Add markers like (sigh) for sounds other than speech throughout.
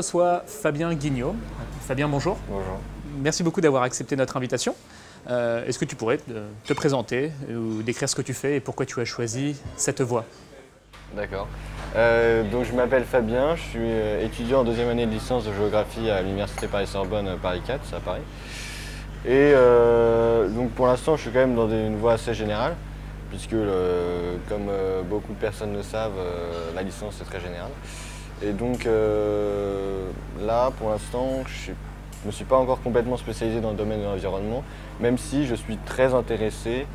reçoit Fabien Guignot. Fabien, bonjour. Bonjour. Merci beaucoup d'avoir accepté notre invitation. Euh, Est-ce que tu pourrais te, te présenter ou décrire ce que tu fais et pourquoi tu as choisi cette voie? D'accord. Euh, donc je m'appelle Fabien, je suis euh, étudiant en deuxième année de licence de géographie à l'Université Paris-Sorbonne euh, Paris 4, c'est à Paris. Et euh, donc pour l'instant je suis quand même dans une voie assez générale, puisque euh, comme euh, beaucoup de personnes le savent, euh, la licence est très générale. Et donc euh, là pour l'instant je ne me suis pas encore complètement spécialisé dans le domaine de l'environnement, même si je suis très intéressé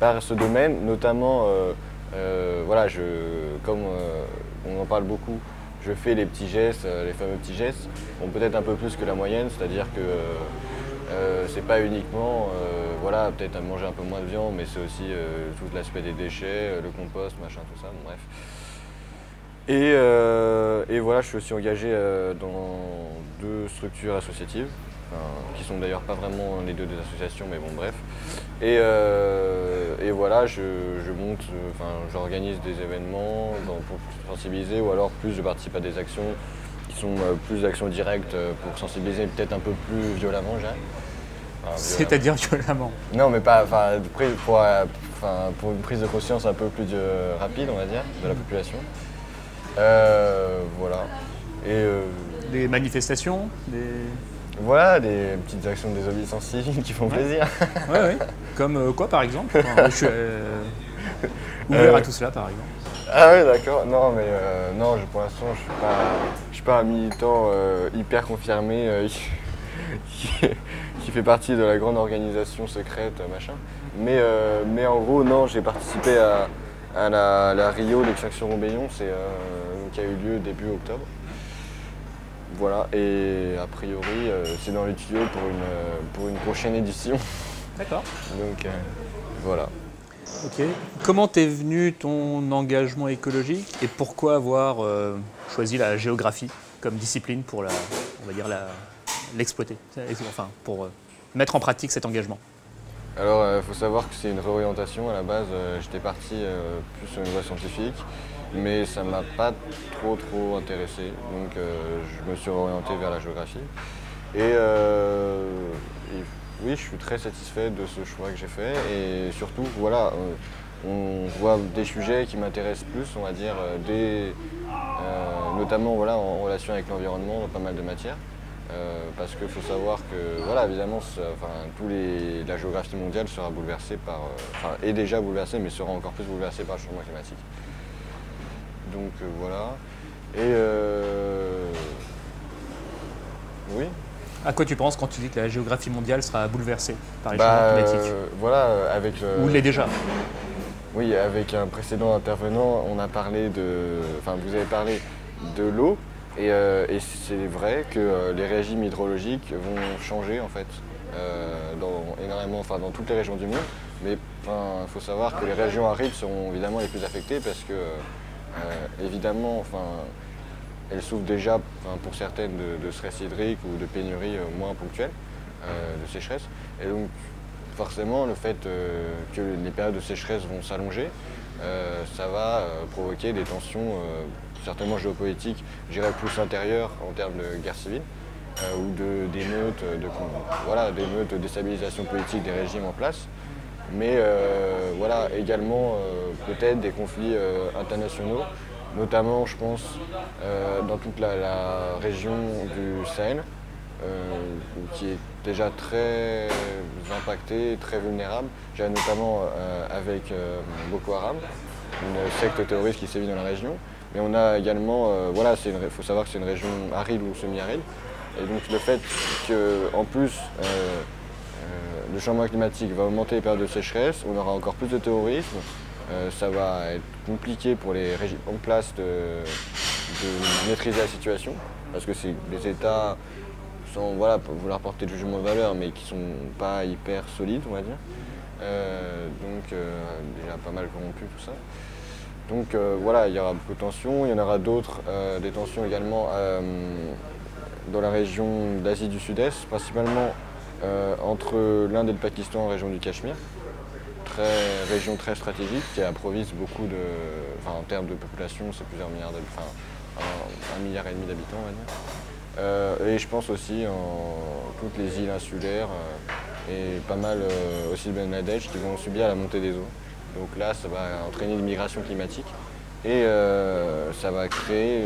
par ce domaine, notamment euh, euh, voilà, je, comme on en parle beaucoup, je fais les petits gestes, les fameux petits gestes, bon, peut-être un peu plus que la moyenne, c'est-à-dire que euh, c'est pas uniquement, voilà, peut-être manger un peu moins de viande, mais c'est aussi tout l'aspect des déchets, le compost, machin, tout ça, bref. Et, euh, et voilà, je suis aussi engagé euh, dans deux structures associatives, enfin, qui sont d'ailleurs pas vraiment les deux des associations, mais bon, bref. Et, euh, et voilà, je, je monte, enfin, j'organise des événements dans- pour sensibiliser, ou alors plus je participe à des actions qui sont plus d'actions directes pour sensibiliser peut-être un peu plus violemment, j'ai. Enfin. C'est-à-dire violemment. Non, mais pas, enfin, pour, une prise de conscience un peu plus rapide, on va dire, de la population. Euh, voilà. Et euh, Des manifestations des... voilà, des petites actions de désobéissance (laughs) civique qui font Ouais. plaisir. Ouais, ouais. Comme euh, quoi, par exemple Enfin, (laughs) Je suis ouvert à tout cela, par exemple. Ah oui, d'accord. Non, mais euh, non, je- pour l'instant, je suis pas, je suis pas un militant euh, hyper confirmé euh, (laughs) qui, qui fait partie de la grande organisation secrète, machin. Mais, euh, mais en gros, non, j'ai participé à, à la, la Rio, l'extraction Roubaillon, c'est euh, qui a eu lieu début octobre. Voilà, et a priori, euh, c'est dans les tuyaux pour une, euh, pour une prochaine édition. D'accord. (laughs) Donc euh, voilà. Ok. Comment t'es venu ton engagement écologique et pourquoi avoir euh, choisi la géographie comme discipline pour la, on va dire l'exploiter, enfin pour euh, mettre en pratique cet engagement? Alors, il faut savoir que c'est une réorientation. À la base, euh, j'étais parti euh, plus sur une voie scientifique, mais ça ne m'a pas trop trop intéressé. Donc, euh, je me suis orienté vers la géographie. Et, euh, oui, je suis très satisfait de ce choix que j'ai fait. Et surtout, voilà, euh, on voit des sujets qui m'intéressent plus, on va dire, euh, euh, notamment en relation avec l'environnement dans pas mal de matières. Euh, parce qu'il faut savoir que, voilà, évidemment, enfin, tous les, la géographie mondiale sera bouleversée par, euh, enfin, est déjà bouleversée, mais sera encore plus bouleversée par le changement climatique. Donc euh, voilà. Et euh, oui. À quoi tu penses quand tu dis que la géographie mondiale sera bouleversée par les Bah, changements climatiques? voilà, avec Ou l'est déjà? Oui, avec un précédent intervenant, on a parlé de. Enfin, vous avez parlé de l'eau. Et, euh, et c'est vrai que euh, les régimes hydrologiques vont changer en fait euh, dans énormément, enfin dans toutes les régions du monde. Mais il faut savoir que les régions arides seront évidemment les plus affectées parce que évidemment, enfin, elles souffrent déjà pour certaines de, de stress hydrique ou de pénurie moins ponctuelle, de sécheresse. Et donc forcément, le fait que les périodes de sécheresse vont s'allonger, ça va provoquer des tensions certainement géopolitiques, je dirais plus intérieures en termes de guerre civile euh, ou de- d'émeutes, de, voilà, d'émeutes, de déstabilisation politique des régimes en place. Mais euh, voilà, également euh, peut-être des conflits euh, internationaux, notamment je pense euh, dans toute la, région du Sahel, euh, qui est déjà très impactée, très vulnérable. Notamment euh, avec euh, Boko Haram, une secte terroriste qui sévit dans la région. Mais on a également, euh, voilà, il faut savoir que c'est une région aride ou semi-aride. Et donc le fait qu'en plus euh, euh, le changement climatique va augmenter les périodes de sécheresse, on aura encore plus de terrorisme, ça va être compliqué pour les régimes en place de, maîtriser la situation, parce que c'est des États sans voilà, vouloir porter de jugement de valeur, mais qui sont pas hyper solides, on va dire. Donc déjà pas mal corrompu tout ça. Donc euh, voilà, il y aura beaucoup de tensions, il y en aura d'autres, euh, des tensions également euh, dans la région d'Asie du Sud-Est, principalement entre l'Inde et le Pakistan en région du Cachemire. Très, région très stratégique qui approvise beaucoup de. En termes de population, c'est plusieurs milliards d'habitants. Enfin, un, un milliard et demi d'habitants, on va dire. et je pense aussi en toutes les îles insulaires et pas mal aussi le Bangladesh qui vont subir la montée des eaux. Donc là, ça va entraîner une migration climatique et ça va créer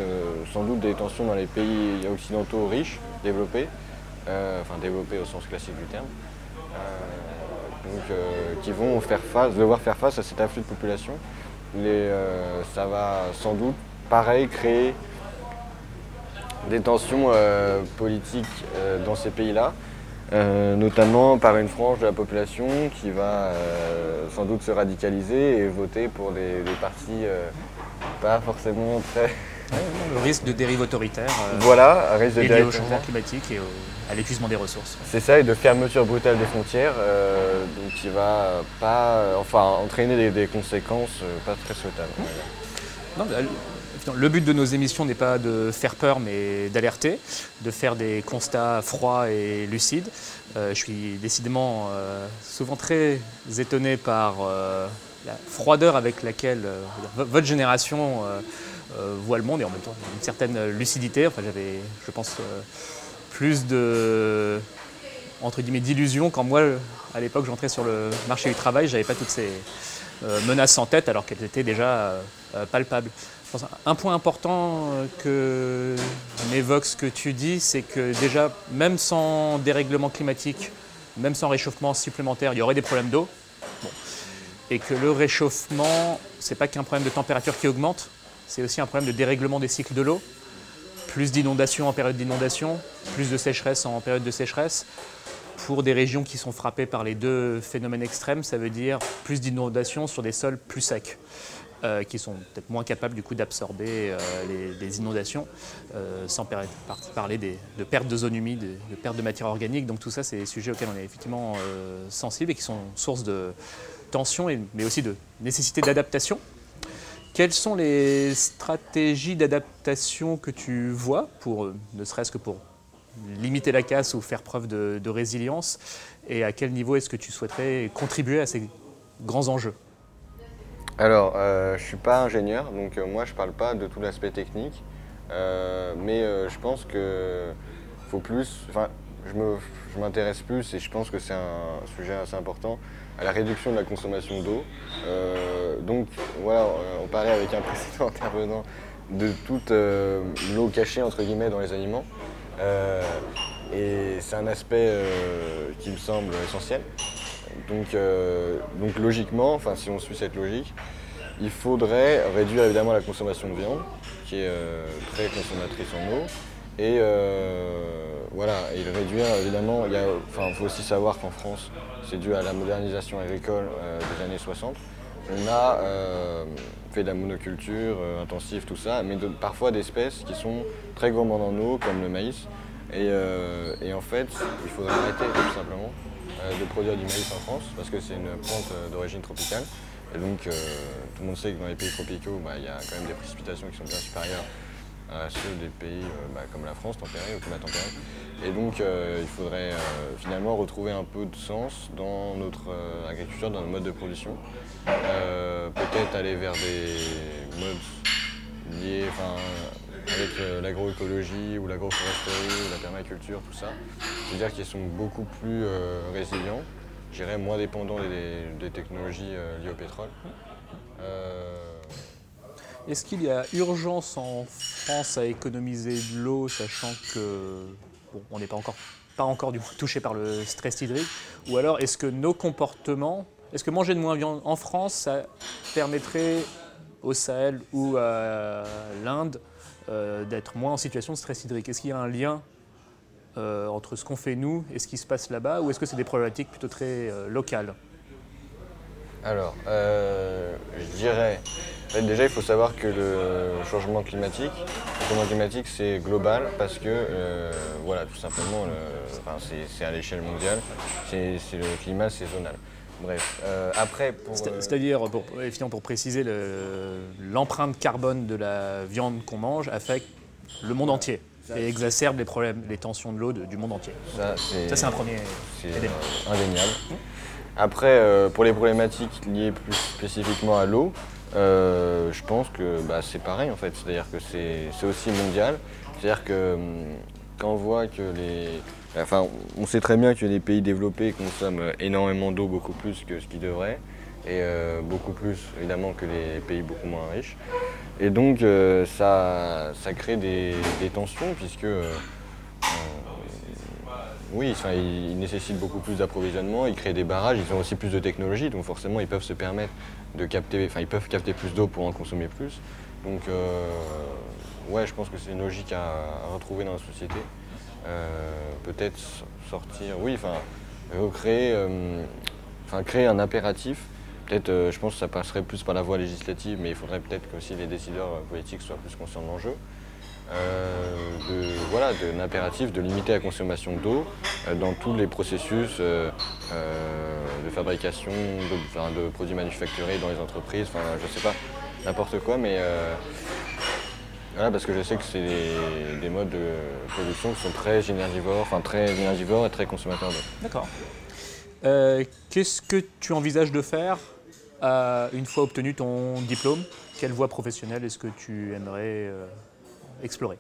sans doute des tensions dans les pays occidentaux riches, développés, enfin développés au sens classique du terme, qui vont faire face, devoir faire face à cet afflux de population. Euh, ça va sans doute, pareil, créer des tensions euh, politiques euh, dans ces pays-là, notamment par une frange de la population qui va sans doute se radicaliser et voter pour des, partis pas forcément très... (laughs) le risque de dérive autoritaire. voilà, risque de dérive au changement climatique et à l'épuisement des ressources. C'est ça, et de fermeture brutale des frontières, donc qui va pas, enfin, entraîner des, conséquences pas très souhaitables. Non, le but de nos émissions n'est pas de faire peur, mais d'alerter, de faire des constats froids et lucides. Euh, je suis décidément euh, souvent très étonné par euh, la froideur avec laquelle votre génération voit le monde et en même temps une certaine lucidité. Enfin, j'avais, je pense, plus de entre guillemets d'illusions quand moi, à l'époque, j'entrais sur le marché du travail, j'avais pas toutes ces menaces en tête alors qu'elles étaient déjà palpables. Un point important euh, que m'évoque ce que tu dis, c'est que déjà, même sans dérèglement climatique, même sans réchauffement supplémentaire, il y aurait des problèmes d'eau. Et que le réchauffement, ce n'est pas qu'un problème de température qui augmente, c'est aussi un problème de dérèglement des cycles de l'eau. Plus d'inondations en période d'inondation, plus de sécheresse en période de sécheresse. Pour des régions qui sont frappées par les deux phénomènes extrêmes, ça veut dire plus d'inondations sur des sols plus secs. Euh, qui sont peut-être moins capables du coup d'absorber euh, les, inondations, euh, sans parler de perte de zones humides, de perte de matière organique. Donc tout ça, c'est des sujets auxquels on est effectivement sensible et qui sont source de tension, mais aussi de nécessité d'adaptation. Quelles sont les stratégies d'adaptation que tu vois, pour, ne serait-ce que pour limiter la casse ou faire preuve de résilience? Et à quel niveau est-ce que tu souhaiterais contribuer à ces grands enjeux? Alors, euh, je ne suis pas ingénieur, donc euh, moi je ne parle pas de tout l'aspect technique, euh, mais je pense que faut plus, enfin, je m'intéresse plus et je pense que c'est un sujet assez important à la réduction de la consommation d'eau. donc voilà, on parlait avec un (laughs) précédent intervenant de toute l'eau cachée entre guillemets dans les aliments. et c'est un aspect qui me semble essentiel. Donc, euh, donc logiquement, enfin si on suit cette logique, il faudrait réduire évidemment la consommation de viande, qui est euh, très consommatrice en eau. Et euh, voilà, et réduire évidemment, il faut aussi savoir qu'en France, c'est dû à la modernisation agricole des années 60. On a fait de la monoculture intensive, tout ça, mais parfois d'espèces qui sont très gourmandes en eau, comme le maïs. Et, et en fait, il faudrait arrêter tout simplement. Euh, de produire du maïs en France parce que c'est une plante euh, d'origine tropicale. Et donc euh, tout le monde sait que dans les pays tropicaux, bah, il y a quand même des précipitations qui sont bien supérieures à ceux des pays bah, comme la France, tempérés, au climat tempéré. Et donc il faudrait finalement retrouver un peu de sens dans notre agriculture, dans notre mode de production. Peut-être aller vers des modes liés, avec euh, l'agroécologie ou l'agroforesterie ou la permaculture, tout ça. C'est-à-dire qu'ils sont beaucoup plus euh, résilients, je dirais moins dépendants des, technologies euh, liées au pétrole. Est-ce qu'il y a urgence en France à économiser de l'eau, sachant que bon, on n'est pas encore, pas encore du touché par le stress hydrique? Ou alors est-ce que nos comportements, est-ce que manger de moins viande en France, ça permettrait au Sahel ou à l'Inde euh, d'être moins en situation de stress hydrique. Est-ce qu'il y a un lien euh, entre ce qu'on fait nous et ce qui se passe là-bas ou est-ce que c'est des problématiques plutôt très euh, locales? Alors, je dirais, déjà il faut savoir que le changement climatique, le changement climatique c'est global parce que, voilà, tout simplement, c'est à l'échelle mondiale, c'est le climat c'est zonal. Bref, euh, après pour... Euh, c'est-à-dire, pour, pour préciser, l'empreinte carbone de la viande qu'on mange affecte le monde entier et exacerbe les problèmes, les tensions de l'eau du monde entier. Ça, c'est un premier élément. indéniable. Après, euh, pour les problématiques liées plus spécifiquement à l'eau, je pense que bah, c'est pareil en fait. C'est-à-dire que c'est aussi mondial. C'est-à-dire que hum, quand on voit que les. Enfin, on sait très bien que les pays développés consomment énormément d'eau, beaucoup plus que ce qu'ils devraient, et euh, beaucoup plus évidemment que les pays beaucoup moins riches. Et donc euh, ça, crée des, tensions puisque euh, oui, ils, nécessitent beaucoup plus d'approvisionnement, ils créent des barrages, ils ont aussi plus de technologie, donc forcément ils peuvent se permettre de capter, enfin ils peuvent capter plus d'eau pour en consommer plus. Donc ouais, je pense que c'est une logique à, retrouver dans la société. Peut-être sortir, oui, enfin recréer, enfin créer un impératif Peut-être, euh, je pense que ça passerait plus par la voie législative, mais il faudrait peut-être que aussi les décideurs euh, politiques soient plus conscients de l'enjeu. Euh, de, voilà, de l'impératif de limiter la consommation d'eau dans tous les processus de fabrication de, produits manufacturés dans les entreprises, enfin je sais pas, n'importe quoi, mais voilà, parce que je sais que c'est des, modes de production qui sont très énergivores, enfin très énergivores et très consommateurs d'eau. D'accord. Qu'est-ce que tu envisages de faire une fois obtenu ton diplôme, quelle voie professionnelle est-ce que tu aimerais euh, explorer?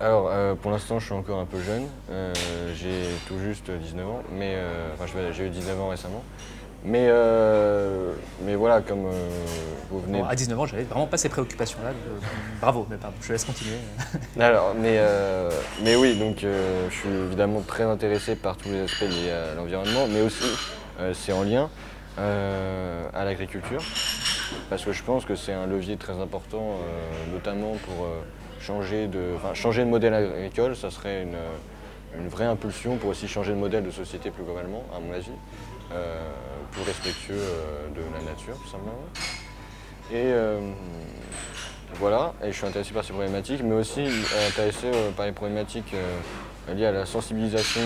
Alors, euh, pour l'instant, je suis encore un peu jeune. Euh, j'ai tout juste 19 ans, mais enfin, j'ai eu 19 ans récemment. Mais, mais voilà, comme vous venez. à 19 ans, j'avais vraiment pas ces préoccupations-là. bravo, mais pardon, je laisse continuer. (laughs) Alors, mais, mais oui, donc je suis évidemment très intéressé par tous les aspects liés à l'environnement, mais aussi c'est en lien euh, à l'agriculture, parce que je pense que c'est un levier très important, euh, notamment pour euh, changer, de, changer de modèle agricole, ça serait une, vraie impulsion pour aussi changer de modèle de société plus globalement, à mon avis, respectueux de la nature, tout simplement. Et voilà, et je suis intéressé par ces problématiques, mais aussi intéressé par les problématiques liées à la sensibilisation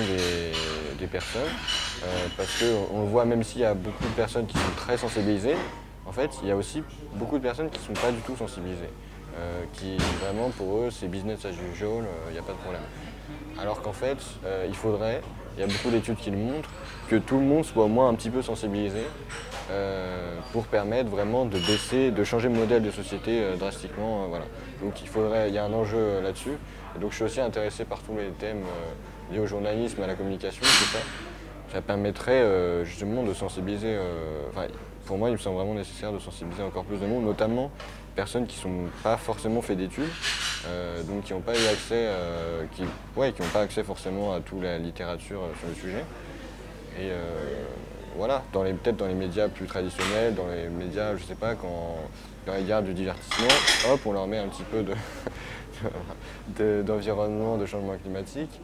des personnes. Euh, parce qu'on voit même s'il y a beaucoup de personnes qui sont très sensibilisées, en fait, il y a aussi beaucoup de personnes qui ne sont pas du tout sensibilisées. Euh, qui vraiment pour eux c'est business as usual, il euh, n'y a pas de problème. Alors qu'en fait, il faudrait, il y a beaucoup d'études qui le montrent, que tout le monde soit au moins un petit peu sensibilisé pour permettre vraiment de baisser, de changer de modèle de société drastiquement. voilà. Donc il faudrait, il y a un enjeu là-dessus. donc je suis aussi intéressé par tous les thèmes liés au journalisme, à la communication, tout ça ça permettrait euh, justement de sensibiliser. Euh, pour moi, il me semble vraiment nécessaire de sensibiliser encore plus de monde, notamment personnes qui ne sont pas forcément fait d'études, euh, donc qui n'ont pas eu accès, qui, ouais, qui pas accès forcément à toute la littérature sur le sujet. Et voilà, peut-être dans les médias plus traditionnels, dans les médias, je sais pas, quand, quand ils regardent du divertissement, hop, on leur met un petit peu (laughs) d'environnement, de, de, changement climatique.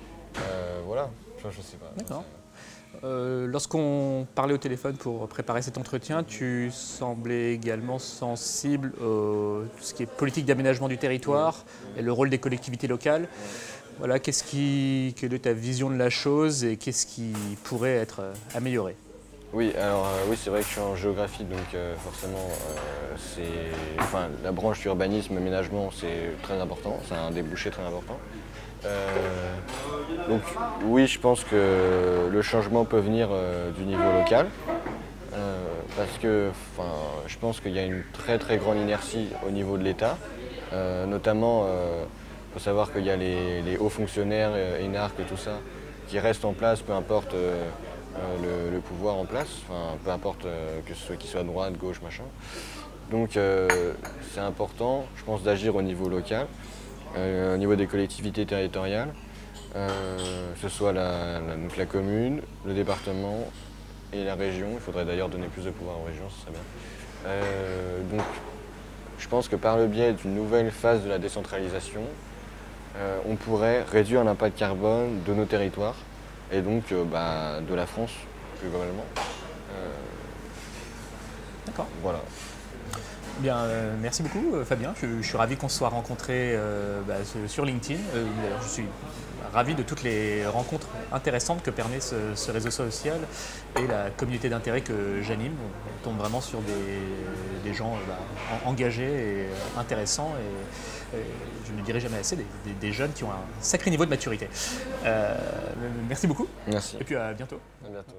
voilà, je, je sais pas. D'accord. Euh, lorsqu'on parlait au téléphone pour préparer cet entretien, tu semblais également sensible à tout ce qui est politique d'aménagement du territoire et le rôle des collectivités locales. Voilà, qu'est-ce qui, quelle est ta vision de la chose et qu'est-ce qui pourrait être euh, amélioré? Oui, alors euh, oui, c'est vrai que je suis en géographie, donc forcément, enfin, la branche urbanisme, aménagement, c'est très important, c'est un débouché très important. Euh, donc oui, je pense que le changement peut venir euh, du niveau local. Euh, parce que je pense qu'il y a une très très grande inertie au niveau de l'État. notamment, il faut savoir qu'il y a les, hauts fonctionnaires, énarques et tout ça, qui restent en place, peu importe le, pouvoir en place, peu importe que ce soit qu'il soit droite, gauche, machin. Donc c'est important, je pense, d'agir au niveau local. Euh, au niveau des collectivités territoriales, euh, que ce soit la, la, commune, le département et la région. Il faudrait d'ailleurs donner plus de pouvoir aux régions, ce serait bien. Euh, donc, je pense que par le biais d'une nouvelle phase de la décentralisation, on pourrait réduire l'impact carbone de nos territoires et donc bah, de la France plus globalement. D'accord. Voilà. Bien, euh, merci beaucoup euh, Fabien. Je, suis ravi qu'on se soit rencontrés euh, bah, sur LinkedIn. je suis ravi de toutes les rencontres intéressantes que permet ce, réseau social et la communauté d'intérêt que j'anime. On tombe vraiment sur des, gens bah, engagés et intéressants et, je ne dirai jamais assez, des, jeunes qui ont un sacré niveau de maturité. merci beaucoup. Merci. Et puis à bientôt. À bientôt.